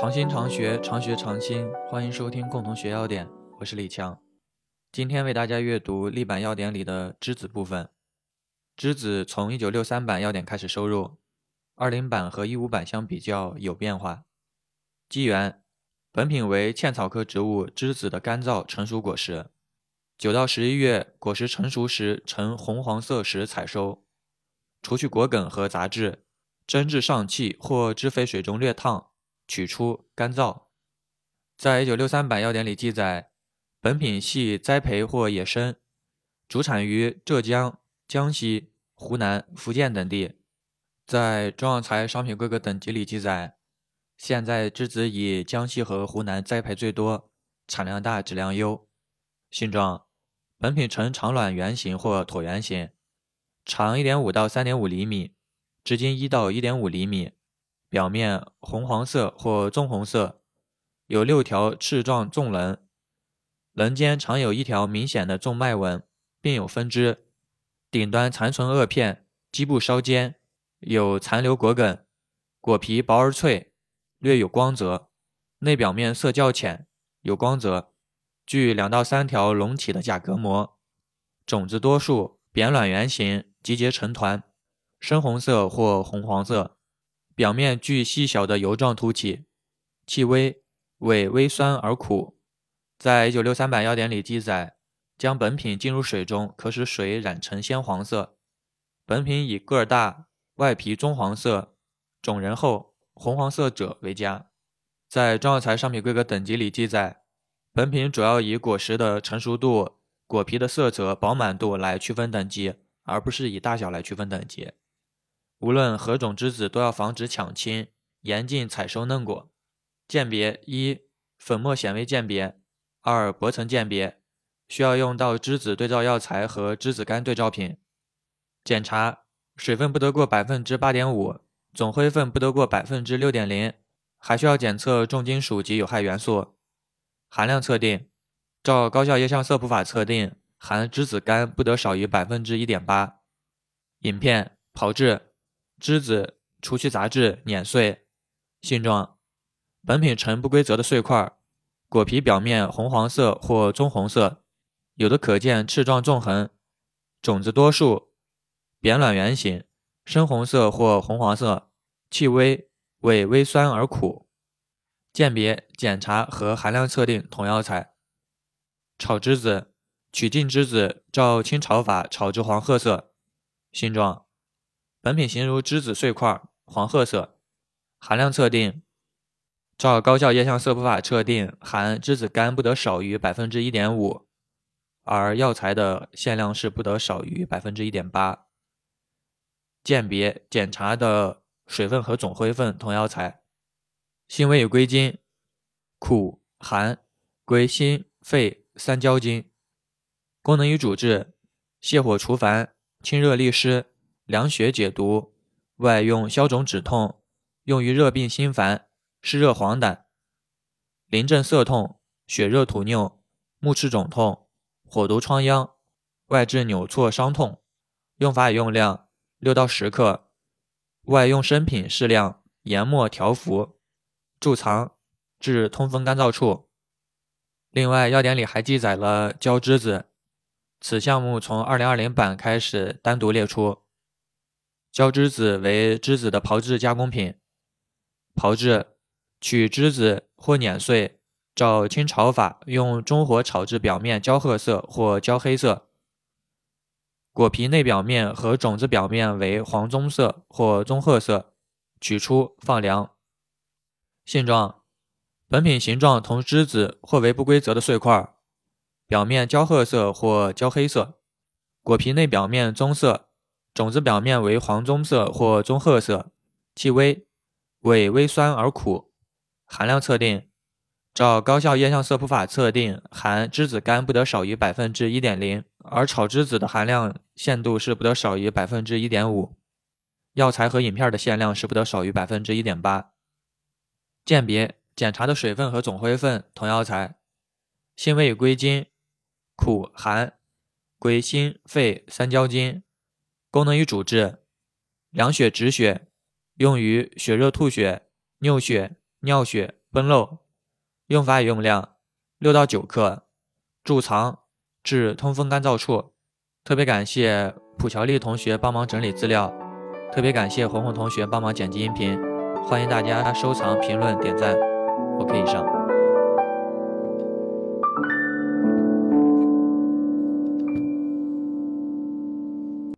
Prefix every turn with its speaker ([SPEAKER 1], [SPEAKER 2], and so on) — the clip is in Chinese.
[SPEAKER 1] 常新常学，常学常新，欢迎收听共同学要点，我是李强。今天为大家阅读立版要点里的栀子部分。栀子从1963版要点开始收入，20版和15版相比较有变化。基源：本品为茜草科植物栀子的干燥成熟果实。九到十一月，果实成熟时呈红黄色时采收，除去果梗和杂质，蒸至上气或汁沸水中略烫，取出干燥。在1963版药典里记载，本品系栽培或野生，主产于浙江、江西、湖南、福建等地。在中药材商品规格等级里记载，现在栀子以江西和湖南栽培最多，产量大，质量优。性状。本品呈长卵圆形或椭圆形，长1.5到3.5厘米，直径1到1.5厘米，表面红黄色或棕红色，有六条翅状纵棱，棱间常有一条明显的纵脉纹，并有分支，顶端残存萼片，基部稍尖，有残留果梗，果皮薄而脆，略有光泽，内表面色较浅，有光泽。具两到三条隆起的假隔膜，种子多数扁卵圆形，集结成团，深红色或红黄色，表面具细小的油状凸起，气微，味微酸而苦。在一九六三版要点里记载，将本品浸入水中，可使水染成鲜黄色。本品以个儿大、外皮棕黄色、种仁厚、红黄色者为佳。在中药材商品规格等级里记载。本品主要以果实的成熟度、果皮的色泽、饱满度来区分等级，而不是以大小来区分等级。无论何种栀子，都要防止抢亲，严禁采收嫩果。鉴别：一、粉末显微鉴别；二、薄层鉴别。需要用到栀子对照药材和栀子干对照品。检查：水分不得过百分之八点五，总灰分不得过百分之六点零，还需要检测重金属及有害元素。含量测定，照高效液相色谱法测定，含栀子苷不得少于百分之一点八。饮片炮制，栀子除去杂质，碾碎。性状，本品呈不规则的碎块，果皮表面红黄色或棕红色，有的可见翅状纵横，种子多数，扁卵圆形，深红色或红黄色，气微，味微酸而苦。鉴别、检查和含量测定同药材。炒栀子，取净栀子，照清炒法炒至黄褐色。性状，本品形如栀子碎块，黄褐色。含量测定，照高效液相色谱法测定，含栀子苷不得少于百分之一点五，而药材的限量是不得少于百分之一点八。鉴别、检查的水分和总灰分同药材。性味与归经：苦寒，归心肺三焦经。功能与主治：泻火除烦，清热利湿，凉血解毒。外用消肿止痛，用于热病心烦、湿热黄疸、淋症涩痛、血热吐衄、目赤肿痛、火毒疮疡，外治扭挫伤痛。用法与用量：六到十克。外用生品适量，研末调服。贮藏至通风干燥处。另外，要点里还记载了焦栀子，此项目从2020版开始单独列出。焦栀子为栀子的炮制加工品。炮制，取栀子或碾碎，照清炒法用中火炒至表面焦褐色或焦黑色，果皮内表面和种子表面为黄棕色或棕褐色，取出放凉。性状，本品形状同栀子或为不规则的碎块，表面焦褐色或焦黑色，果皮内表面棕色，种子表面为黄棕色或棕褐色，气微，味微酸而苦。含量测定，照高效液相色谱法测定，含栀子苷不得少于百分之一点零，而炒栀子的含量限度是不得少于百分之一点五，药材和饮片的限量是不得少于百分之一点八。鉴别检查的水分和总灰分同药材，性味归经：苦寒，归心肺三焦经。功能与主治：凉血止血，用于血热吐血、尿血、尿血、崩漏。用法与用量：六到九克，贮藏至通风干燥处。特别感谢普乔丽同学帮忙整理资料，特别感谢红红同学帮忙剪辑音频。欢迎大家收藏、评论、点赞。OK，以上。